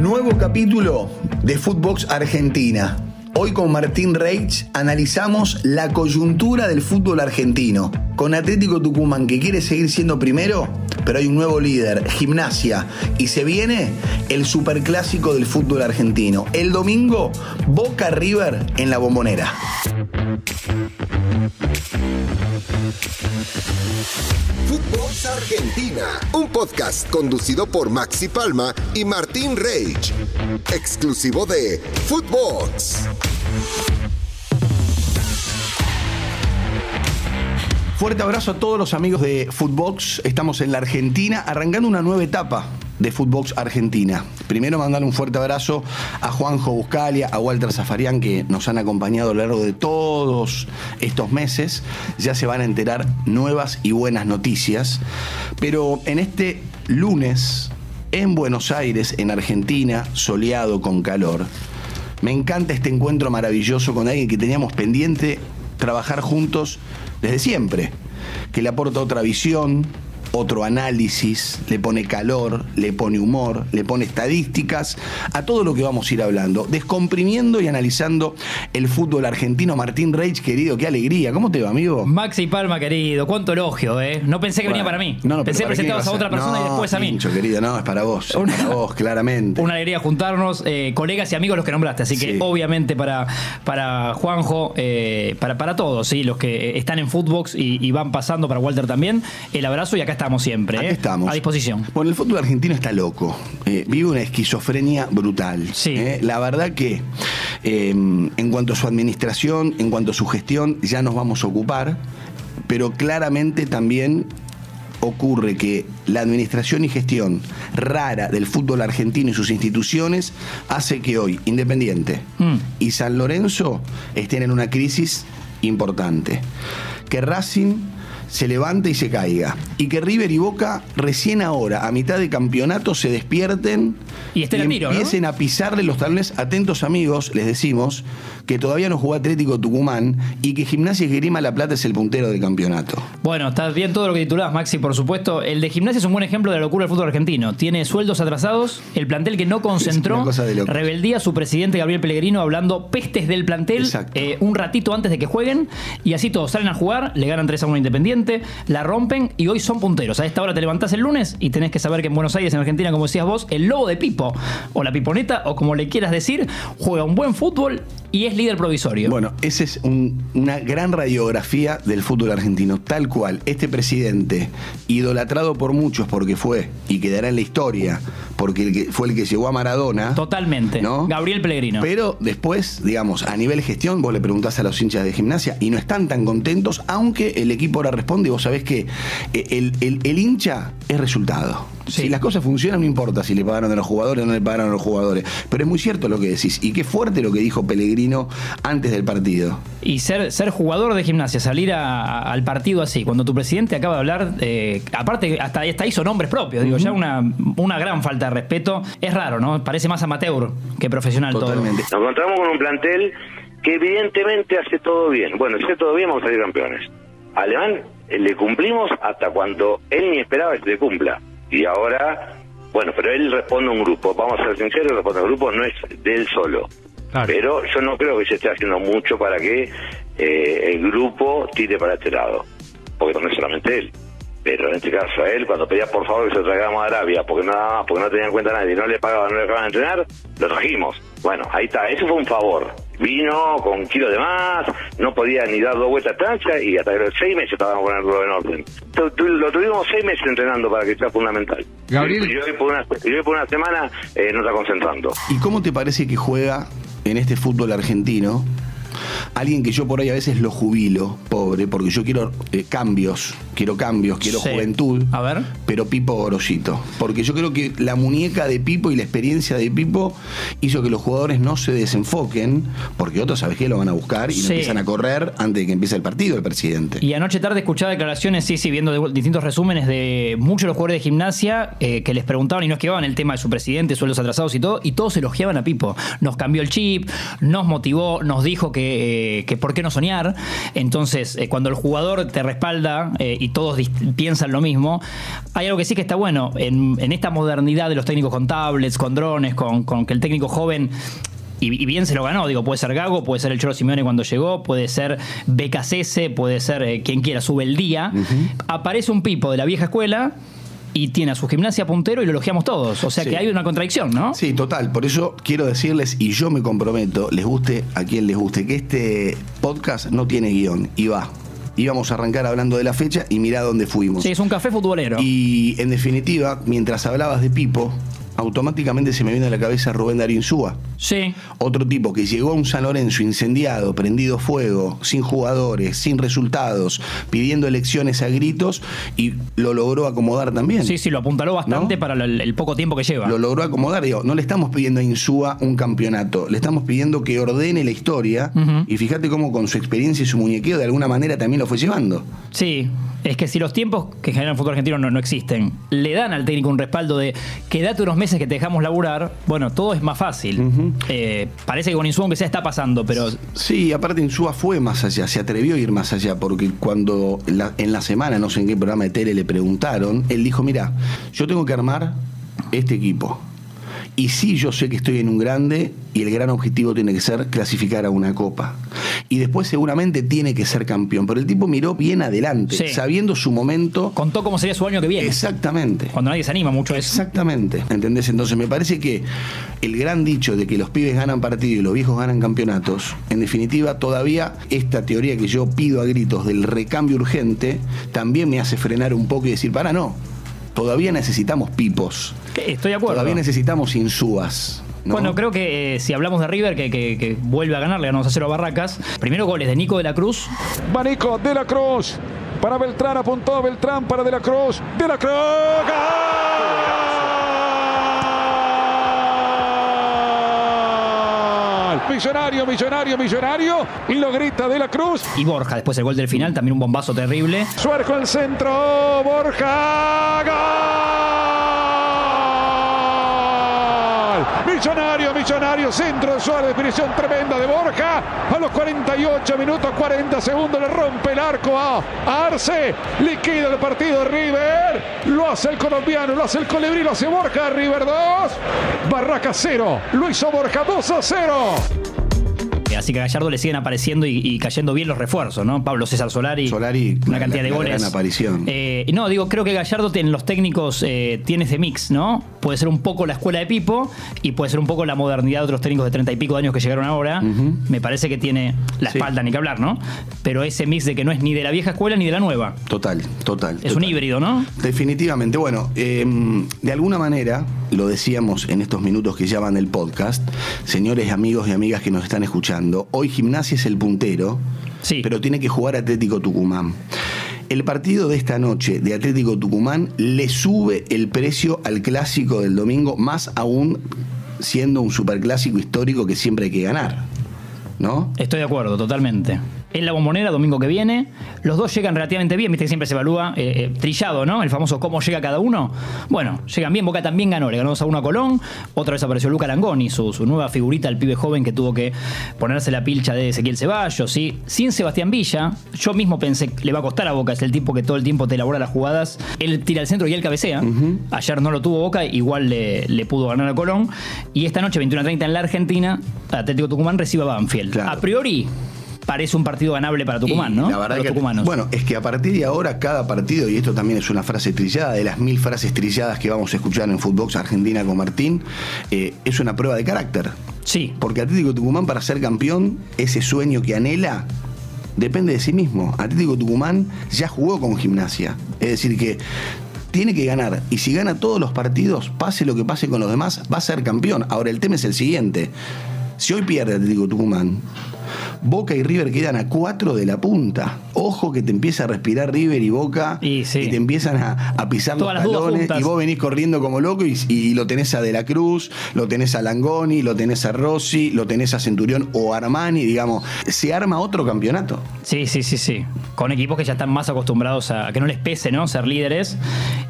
Nuevo capítulo de Footbox Argentina. Hoy con Martín Reich analizamos la coyuntura del fútbol argentino. Con Atlético Tucumán que quiere seguir siendo primero, pero hay un nuevo líder, gimnasia, y se viene el superclásico del fútbol argentino. El domingo, Boca River en la bombonera. Footbox Argentina, un podcast conducido por Maxi Palma y Martín Reich, exclusivo de Footbox. Fuerte abrazo a todos los amigos de Footbox. Estamos en la Argentina arrancando una nueva etapa de Footbox Argentina. Primero mandar un fuerte abrazo a Juanjo Buscalia, a Walter Zafarian que nos han acompañado a lo largo de todos estos meses. Ya se van a enterar nuevas y buenas noticias. Pero en este lunes, en Buenos Aires, en Argentina, soleado con calor, me encanta este encuentro maravilloso con alguien que teníamos pendiente trabajar juntos desde siempre, que le aporta otra visión, otro análisis, le pone calor, le pone humor, le pone estadísticas a todo lo que vamos a ir hablando, descomprimiendo y analizando el fútbol argentino. Martín Reich, querido, qué alegría. ¿Cómo te va, amigo? Maxi Palma, querido, cuánto elogio, ¿eh? No pensé que venía para mí. No, no, pensé pero ¿para qué presentabas a otra persona No, y después a mí. Pincho, querido, no, es para vos. es para vos, claramente. Una alegría juntarnos, eh, colegas y amigos los que nombraste, así que Sí. obviamente para, para Juanjo, eh, para, para todos, ¿sí? los que están en Footbox y, y van pasando, para Walter también, el abrazo y acá estamos siempre. Aquí ¿eh? estamos. A disposición. Bueno, el fútbol argentino está loco. Eh, vive una esquizofrenia brutal. Sí. Eh, La verdad que eh, en cuanto a su administración, en cuanto a su gestión, ya nos vamos a ocupar, pero claramente también ocurre que la administración y gestión rara del fútbol argentino y sus instituciones hace que hoy Independiente Mm. y San Lorenzo estén en una crisis importante. Que Racing se levante y se caiga. Y que River y Boca recién ahora, a mitad de campeonato, se despierten Y estén a tiro, ¿no? empiecen a pisarle los talones. Atentos amigos, les decimos que todavía no jugó Atlético Tucumán y que Gimnasia y Grima La Plata es el puntero del campeonato. Bueno, está bien todo lo que titulabas, Maxi, por supuesto. El de gimnasia es un buen ejemplo de la locura del fútbol argentino. Tiene sueldos atrasados, el plantel que no concentró, rebeldía, su presidente Gabriel Pellegrino hablando pestes del plantel eh, un ratito antes de que jueguen y así todos salen a jugar, le ganan 3 a 1 Independiente, la rompen y hoy son punteros. A esta hora te levantás el lunes y tenés que saber que en Buenos Aires, en Argentina, como decías vos, el lobo de Pipo o la Piponeta o como le quieras decir, juega un buen fútbol y es líder provisorio. Bueno, esa es un- una gran radiografía del fútbol argentino, tal cual. Este presidente, idolatrado por muchos porque fue y quedará en la historia, porque fue el que llegó a Maradona. Totalmente. ¿no? Gabriel Pellegrino. Pero después, digamos, a nivel gestión, vos le preguntás a los hinchas de gimnasia y no están tan contentos, aunque el equipo ahora responde y vos sabés que eh, el, el- el hincha es resultado. Sí. Si las cosas funcionan, no importa si le pagaron a los jugadores o no le pagaron a los jugadores. Pero es muy cierto lo que decís. Y qué fuerte lo que dijo Pellegrino antes del partido. Y ser, ser jugador de gimnasia, salir a- al partido así, cuando tu presidente acaba de hablar, eh, aparte hasta, hasta hizo nombres propios, digo, ya una, una gran falta de respeto. Es raro, ¿no? Parece más amateur que profesional Totalmente. Nos encontramos con un plantel que evidentemente hace todo bien. Bueno, si hace todo bien, vamos a salir campeones. Alemán le cumplimos hasta cuando él ni esperaba que se le cumpla. Y ahora, bueno, pero él responde a un grupo. Vamos a ser sinceros, responde a un grupo, no es de él solo. Pero yo no creo que se esté haciendo mucho para que eh, el grupo tire para este lado. Porque no es solamente él. Pero en este caso a él, cuando pedía por favor que se traigamos a Arabia, porque nada más, porque no tenía en cuenta a nadie, no le pagaban, no le dejaban entrenar, lo trajimos. Bueno, ahí está, eso fue un favor. Vino con kilos de más, no podía ni dar dos vueltas a cancha y hasta los seis meses estábamos con el todo en orden. Tu- tu- Lo tuvimos seis meses entrenando para que sea fundamental. Gabriel. Y hoy por una, hoy por una semana eh, no está concentrando. ¿Y cómo te parece que juega en este fútbol argentino? Alguien que yo por ahí a veces lo jubilo, pobre, porque yo quiero eh, cambios, quiero cambios, quiero Sí. juventud. A ver. Pero Pipo Gorosito. Porque yo creo que la muñeca de Pipo y la experiencia de Pipo hizo que los jugadores no se desenfoquen, porque otros, ¿sabes qué? Lo van a buscar y lo empiezan a correr antes de que empiece el partido el presidente. Y anoche tarde escuchaba declaraciones, sí, sí, viendo de- distintos resúmenes de muchos de los jugadores de gimnasia eh, que les preguntaban y no esquivaban el tema de su presidente, sueldos atrasados y todo, y todos elogiaban a Pipo. Nos cambió el chip, nos motivó, nos dijo que que, eh, que por qué no soñar. Entonces, eh, cuando el jugador te respalda eh, y todos piensan lo mismo, hay algo que sí que está bueno. En, en esta modernidad de los técnicos con tablets, con drones, con, con que el técnico joven. Y, bien se lo ganó, digo, puede ser Gago, puede ser el Cholo Simeone cuando llegó, puede ser BKCS, puede ser eh, quien quiera, sube el día. Aparece un pipo de la vieja escuela y tiene a su gimnasia puntero y lo elogiamos todos. O sea Sí. que hay una contradicción, ¿no? Sí, total. Por eso quiero decirles, y yo me comprometo, les guste a quien les guste, que este podcast no tiene guion y va. Íbamos a arrancar hablando de la fecha y mirá dónde fuimos. Sí, es un café futbolero. Y en definitiva, mientras hablabas de Pipo, automáticamente se me viene a la cabeza Rubén Darín Súa. Sí. Otro tipo que llegó a un San Lorenzo incendiado, prendido fuego, sin jugadores, sin resultados, pidiendo elecciones a gritos y lo logró acomodar también. Sí, sí, lo apuntaló bastante ¿No? para el, el poco tiempo que lleva. Lo logró acomodar. Digo, no le estamos pidiendo a Insúa un campeonato, le estamos pidiendo que ordene la historia y fíjate cómo con su experiencia y su muñequeo de alguna manera también lo fue llevando. Sí, es que si los tiempos que generan el fútbol argentino no, no existen, le dan al técnico un respaldo de quédate unos meses que te dejamos laburar, bueno, todo es más fácil. Eh, parece que con Insúa aunque sea está pasando, pero Sí, aparte Insúa fue más allá, se atrevió a ir más allá, porque cuando la- en la semana, no sé en qué programa de tele le preguntaron, él dijo, mira, yo tengo que armar este equipo. Y sí, yo sé que estoy en un grande y el gran objetivo tiene que ser clasificar a una copa. Y después seguramente tiene que ser campeón. Pero el tipo miró bien adelante, Sí. sabiendo su momento. contó cómo sería su año que viene. Exactamente. Cuando nadie se anima mucho es. Exactamente, ¿entendés? Entonces me parece que el gran dicho de que los pibes ganan partidos y los viejos ganan campeonatos, en definitiva todavía esta teoría que yo pido a gritos del recambio urgente, también me hace frenar un poco y decir, para no, todavía necesitamos pipos, Estoy de acuerdo. todavía necesitamos insúas. ¿no? Bueno, creo que eh, si hablamos de River, que, que- que vuelve a ganar, le ganamos a cero a Barracas. Primero goles de Nico de la Cruz. Manico de la Cruz. Para Beltrán, apuntó Beltrán para De la Cruz. De la Cruz. ¡Gol! Millonario, millonario, millonario. Y lo grita De la Cruz. Y Borja, después el gol del final, también un bombazo terrible. Suerjo al centro. Borja. ¡Gol! Millonario, millonario. Centro de Suárez. Definición tremenda de Borja. A los 48 minutos 40 segundos le rompe el arco a, Arce. Liquida el partido River. Lo hace el colombiano, lo hace el colibrí, lo hace Borja. River 2. Barraca 0. Lo hizo Borja 2 a 0. Eh, Así que a Gallardo le siguen apareciendo y, y cayendo bien los refuerzos, ¿no? Pablo César Solari. Solari, una la- cantidad de goles. gran aparición. Eh, no, digo, creo que Gallardo en los técnicos eh, tiene ese mix, ¿no? Puede ser un poco la escuela de Pipo y puede ser un poco la modernidad de otros técnicos de treinta y pico de años que llegaron ahora. Me parece que tiene la Sí. espalda, ni que hablar, ¿no? Pero ese mix de que no es ni de la vieja escuela ni de la nueva. Total, total. Es un híbrido, ¿no? Definitivamente. Bueno, eh, de alguna manera, lo decíamos en estos minutos que ya van del podcast, señores amigos y amigas que nos están escuchando, hoy Gimnasia es el puntero, Sí. pero tiene que jugar Atlético Tucumán. El partido de esta noche de Atlético Tucumán le sube el precio al clásico del domingo, más aún siendo un superclásico histórico que siempre hay que ganar. ¿No? Estoy de acuerdo, totalmente. En la bombonera, domingo que viene, los dos llegan relativamente bien, viste que siempre se evalúa eh, eh, trillado, ¿no? El famoso cómo llega cada uno. Bueno, llegan bien, Boca también ganó, le ganó 2 a 1 a Colón, otra vez apareció Luca Langoni, su, su nueva figurita, el pibe joven que tuvo que ponerse la pilcha de Ezequiel Ceballos, ¿sí? Sin Sebastián Villa, yo mismo pensé que le va a costar a Boca, es el tipo que todo el tiempo te elabora las jugadas, él tira al centro y él cabecea. Ayer no lo tuvo Boca, igual le, le pudo ganar a Colón. Y esta noche, 21 a 30 en la Argentina, Atlético Tucumán recibe a Banfield. Claro. A priori, parece un partido ganable para Tucumán, Y ¿no? La verdad Para los que, tucumanos. Bueno, es que a partir de ahora cada partido, y esto también es una frase trillada, de las mil frases trilladas que vamos a escuchar en Footbox Argentina con Martín, eh, es una prueba de carácter. sí. Porque Atlético Tucumán para ser campeón, ese sueño que anhela, depende de sí mismo. Atlético Tucumán ya jugó con gimnasia. Es decir, que tiene que ganar. Y si gana todos los partidos, pase lo que pase con los demás, va a ser campeón. Ahora el tema es el siguiente. Si hoy pierde Atlético Tucumán, Boca y River quedan a cuatro de la punta. Ojo que te empieza a respirar River y Boca Y sí. te empiezan a, a pisar Todas los talones y vos venís corriendo como loco y, y lo tenés a De la Cruz, lo tenés a Langoni, lo tenés a Rossi, lo tenés a Centurión o Armani, digamos, se arma otro campeonato. Sí, sí, sí, sí. Con equipos que ya están más acostumbrados a, a que no les pese, ¿no? Ser líderes.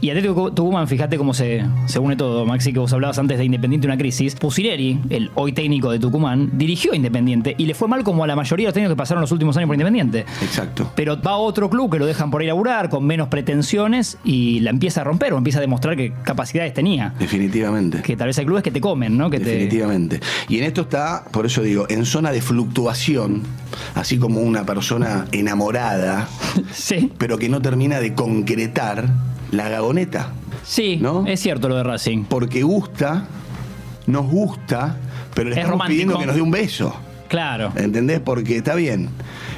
Y Atlético Tucumán, fíjate cómo se, se une todo, Maxi, que vos hablabas antes de Independiente una crisis. Pusineri, el hoy técnico de Tucumán, dirigió a Independiente y le fue mal como a la mayoría de los técnicos que pasaron los últimos años por Independiente. Exacto. Pero va a otro club que lo dejan por ir a laburar, con menos pretensiones, y la empieza a romper o empieza a demostrar que capacidades tenía. Definitivamente. Que tal vez hay clubes que te comen, ¿no? Que te- Definitivamente. Y en esto está, por eso digo, en zona de fluctuación, así como una persona enamorada, Sí, pero que no termina de concretar la gagoneta. sí, ¿No? es cierto lo de Racing. Porque gusta, nos gusta, pero le Es estamos romántico. pidiendo que nos dé un beso. Claro. ¿Entendés? Porque está bien.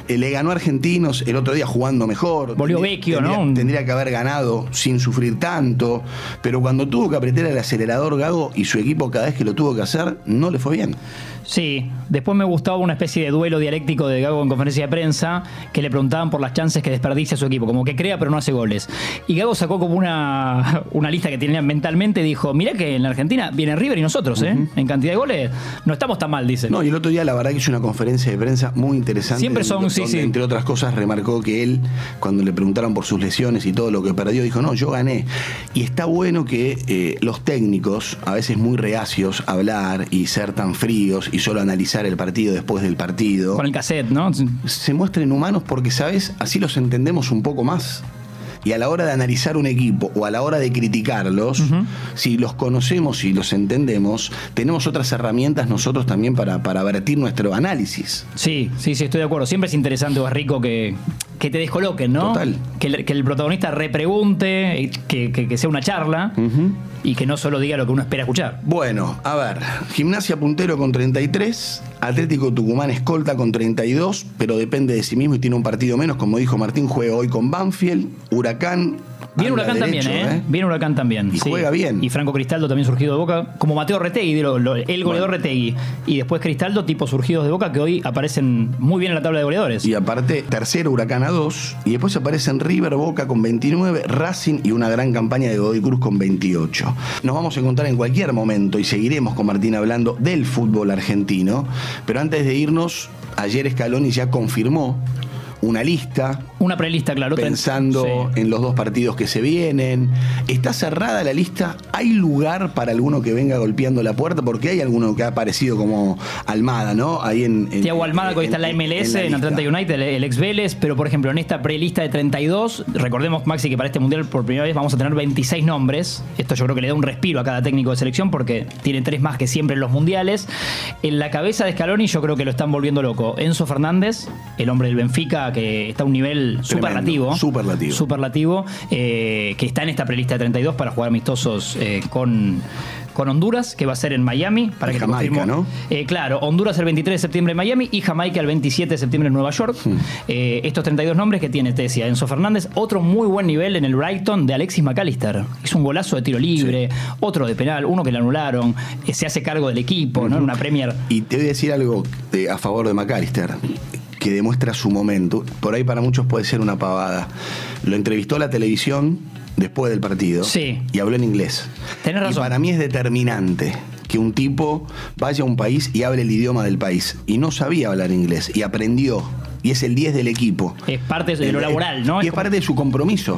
Eh, Le ganó a Argentinos el otro día jugando mejor. Volvió Vecchio, ¿no? Un- Tendría que haber ganado sin sufrir tanto. Pero cuando tuvo que apretar el acelerador Gago y su equipo cada vez que lo tuvo que hacer, no le fue bien. Sí, después me gustaba una especie de duelo dialéctico de Gago en conferencia de prensa que le preguntaban por las chances que desperdicia su equipo, como que crea pero no hace goles. Y Gago sacó como una, una lista que tenía mentalmente y dijo, mirá que en la Argentina viene River y nosotros, ¿eh? En cantidad de goles no estamos tan mal, dice. No, y el otro día la verdad que hizo una conferencia de prensa muy interesante. Siempre son, donde- sí, donde, sí. Entre otras cosas, remarcó que él, cuando le preguntaron por sus lesiones y todo lo que perdió, dijo, no, yo gané. Y está bueno que eh, los técnicos, a veces muy reacios a hablar y ser tan fríos y solo analizar el partido después del partido, Con el cassette, ¿no? se muestren humanos porque, ¿sabes? Así los entendemos un poco más. Y a la hora de analizar un equipo o a la hora de criticarlos, si los conocemos y los entendemos, tenemos otras herramientas nosotros también para, para vertir nuestro análisis. Sí, sí, sí, estoy de acuerdo. Siempre es interesante o es rico que, que te descoloquen, ¿no? Total. Que el, que el protagonista repregunte, que, que- que sea una charla y que no solo diga lo que uno espera escuchar. Bueno, a ver, Gimnasia puntero con 33, Atlético Tucumán escolta con 32, pero depende de sí mismo y tiene un partido menos, como dijo Martín, juega hoy con Banfield, Huracán. Viene anda Huracán derecho, también, ¿eh? Viene Huracán también. Y juega bien. Y Franco Cristaldo también surgido de Boca, como Mateo Retegui, lo- lo- el goleador Retegui. Y después Cristaldo, tipo surgidos de Boca, que hoy aparecen muy bien en la tabla de goleadores. Y aparte, tercero Huracán a 2. Y después aparecen River, Boca con 29, Racing y una gran campaña de Godoy Cruz con 28. Nos vamos a encontrar en cualquier momento y seguiremos con Martín hablando del fútbol argentino. Pero antes de irnos, ayer Scaloni ya confirmó una lista Una prelista, claro. pensando Sí. en los dos partidos que se vienen. ¿Está cerrada la lista? ¿Hay lugar para alguno que venga golpeando la puerta? Porque hay alguno que ha aparecido como Almada, ¿no? Ahí en. en- Tiago Almada, que hoy está en la MLS, en, lista. Atlanta United, el, el ex Vélez, pero por ejemplo, en esta prelista de 32, recordemos, Maxi, que para este mundial por primera vez vamos a tener 26 nombres. Esto yo creo que le da un respiro a cada técnico de selección porque tiene tres más que siempre en los mundiales. En la cabeza de Scaloni, yo creo que lo están volviendo loco. Enzo Fernández, el hombre del Benfica, que está a un nivel superlativo. superlativo. Superlativo, eh, que está en esta prelista de 32 para jugar amistosos eh, con. Con Honduras, que va a ser en Miami, para Y que te Jamaica. ¿no? Eh, claro, Honduras el 23 de septiembre en Miami y Jamaica el 27 de septiembre en Nueva York. Hmm. Eh, estos 32 nombres que tiene, te decía, Enzo Fernández. Otro muy buen nivel en el Brighton de Alexis McAllister. Hizo un golazo de tiro libre, otro de penal, uno que le anularon. eh, se hace cargo del equipo, ¿no? En una Premier. Y te voy a decir algo de- a favor de McAllister, que demuestra su momento. Por ahí para muchos puede ser una pavada. Lo entrevistó la televisión después del partido Sí. y habló en inglés. Tenés Y razón. para mí es determinante que un tipo vaya a un país y hable el idioma del país. Y no sabía hablar inglés y aprendió. Y es el 10 del equipo. Es parte de lo laboral, ¿no? Y Es es parte de su compromiso.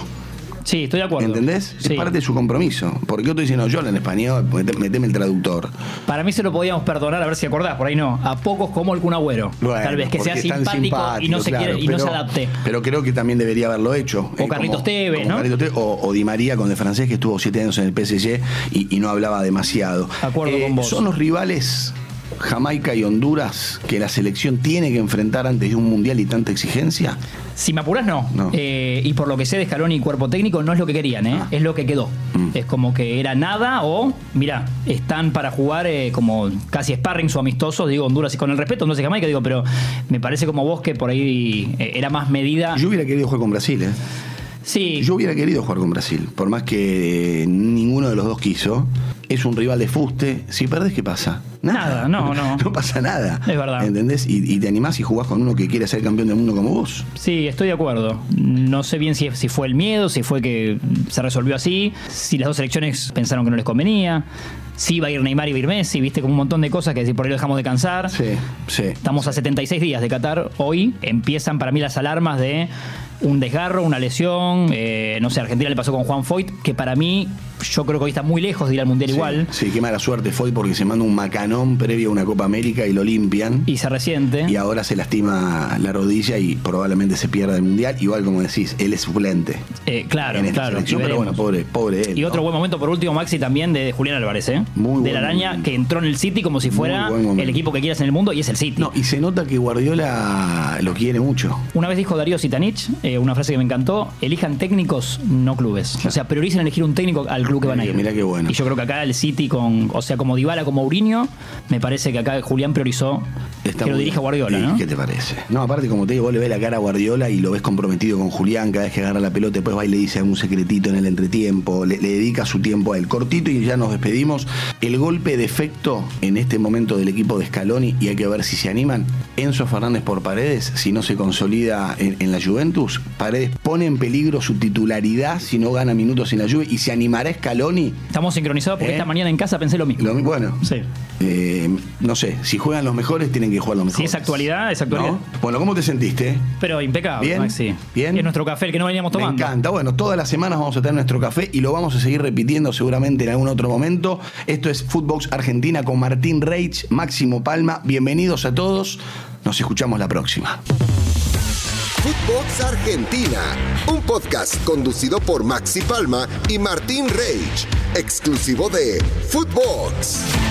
Sí, estoy de acuerdo. ¿Entendés? Sí. Es parte de su compromiso. Porque otro dice, no, yo hablo en español, mete- meteme el traductor. Para mí se lo podíamos perdonar, a ver si acordás, por ahí no. A pocos como el Kun Agüero. Bueno, Tal vez que sea simpático, y no se claro, quiere y no se adapte. Pero creo que también debería haberlo hecho. O Carlitos Tevez, ¿no? Carlitos o, o Di María con el francés que estuvo siete años en el PSG y, y no hablaba demasiado. Eh, Acuerdo con vos. Son los rivales Jamaica y Honduras que la selección tiene que enfrentar antes de un mundial y tanta exigencia. Si me apuras, no. No. Eh, y por lo que sé de Scaloni y cuerpo técnico, no es lo que querían, ¿eh? es lo que quedó. Mm. Es como que era nada o, mira, están para jugar eh, como casi sparrings o amistosos, digo Honduras y con el respeto, no sé Jamaica, digo, pero me parece como vos que por ahí eh, era más medida. Yo hubiera querido jugar con Brasil, ¿eh? sí, Yo hubiera querido jugar con Brasil, por más que ninguno de los dos quiso. Es un rival de fuste. Si perdés, ¿qué pasa? Nada, no, no. No pasa nada. Es verdad. ¿Entendés? Y, y te animás y jugás con uno que quiere ser campeón del mundo como vos. Sí, estoy de acuerdo. No sé bien si, si fue el miedo, si fue que se resolvió así, si las dos selecciones pensaron que no les convenía, si iba a ir Neymar y iba a ir Messi, viste, como un montón de cosas que si por ahí lo dejamos de cansar. Sí, sí. Estamos a 76 días de Qatar. Hoy empiezan para mí las alarmas de un desgarro, una lesión. eh, no sé, Argentina le pasó con Juan Foyt, que para mí, yo creo que hoy está muy lejos de ir al Mundial igual. Sí, qué mala suerte fue porque se manda un macanón previo a una Copa América y lo limpian. Y se resiente. Y ahora se lastima la rodilla y probablemente se pierda el mundial. Igual, como decís, él es suplente Eh, claro, claro. pero bueno, pobre, pobre él. Y ¿no? otro buen momento, por último, Maxi, también de Julián Álvarez, ¿eh? Muy de la araña, momento. que entró en el City como si fuera el equipo que quieras en el mundo, y es el City. No, y se nota que Guardiola lo quiere mucho. Una vez dijo Darío Sitanich, eh, una frase que me encantó, elijan técnicos, no clubes. O sea, prioricen elegir un técnico al club que van a ir. mirá qué bueno. Y yo creo que acá el City, con, o sea, como Dybala, como Mourinho, me parece que acá Julián priorizó Está que lo bien. Guardiola, ¿Y ¿no? ¿Qué te parece? No, aparte, como te digo, vos le ves la cara a Guardiola y lo ves comprometido con Julián. Cada vez que agarra la pelota, después va y le dice algún secretito en el entretiempo. Le, le dedica su tiempo a él. Cortito y ya nos despedimos. El golpe de efecto en este momento del equipo de Scaloni, y hay que ver si se animan. Enzo Fernández por Paredes, si no se consolida en, en la Juventus, Paredes pone en peligro su titularidad si no gana minutos en la Juve. Y se animará Scaloni. Estamos sincronizados porque ¿Eh? esta mañana en casa pensé lo mismo. Lo bueno, Sí. eh, no sé, si juegan los mejores, tienen que jugar los Si mejores. es actualidad, es actualidad. ¿No? Bueno, ¿cómo te sentiste? Pero impecable, Bien, Maxi. bien. Es nuestro café, el que no veníamos tomando. Me encanta. Bueno, todas las semanas vamos a tener nuestro café y lo vamos a seguir repitiendo seguramente en algún otro momento. Esto es Footbox Argentina con Martín Reich, Máximo Palma. Bienvenidos a todos. Nos escuchamos la próxima. Footbox Argentina, un podcast conducido por Maxi Palma y Martín Reich, exclusivo de Footbox.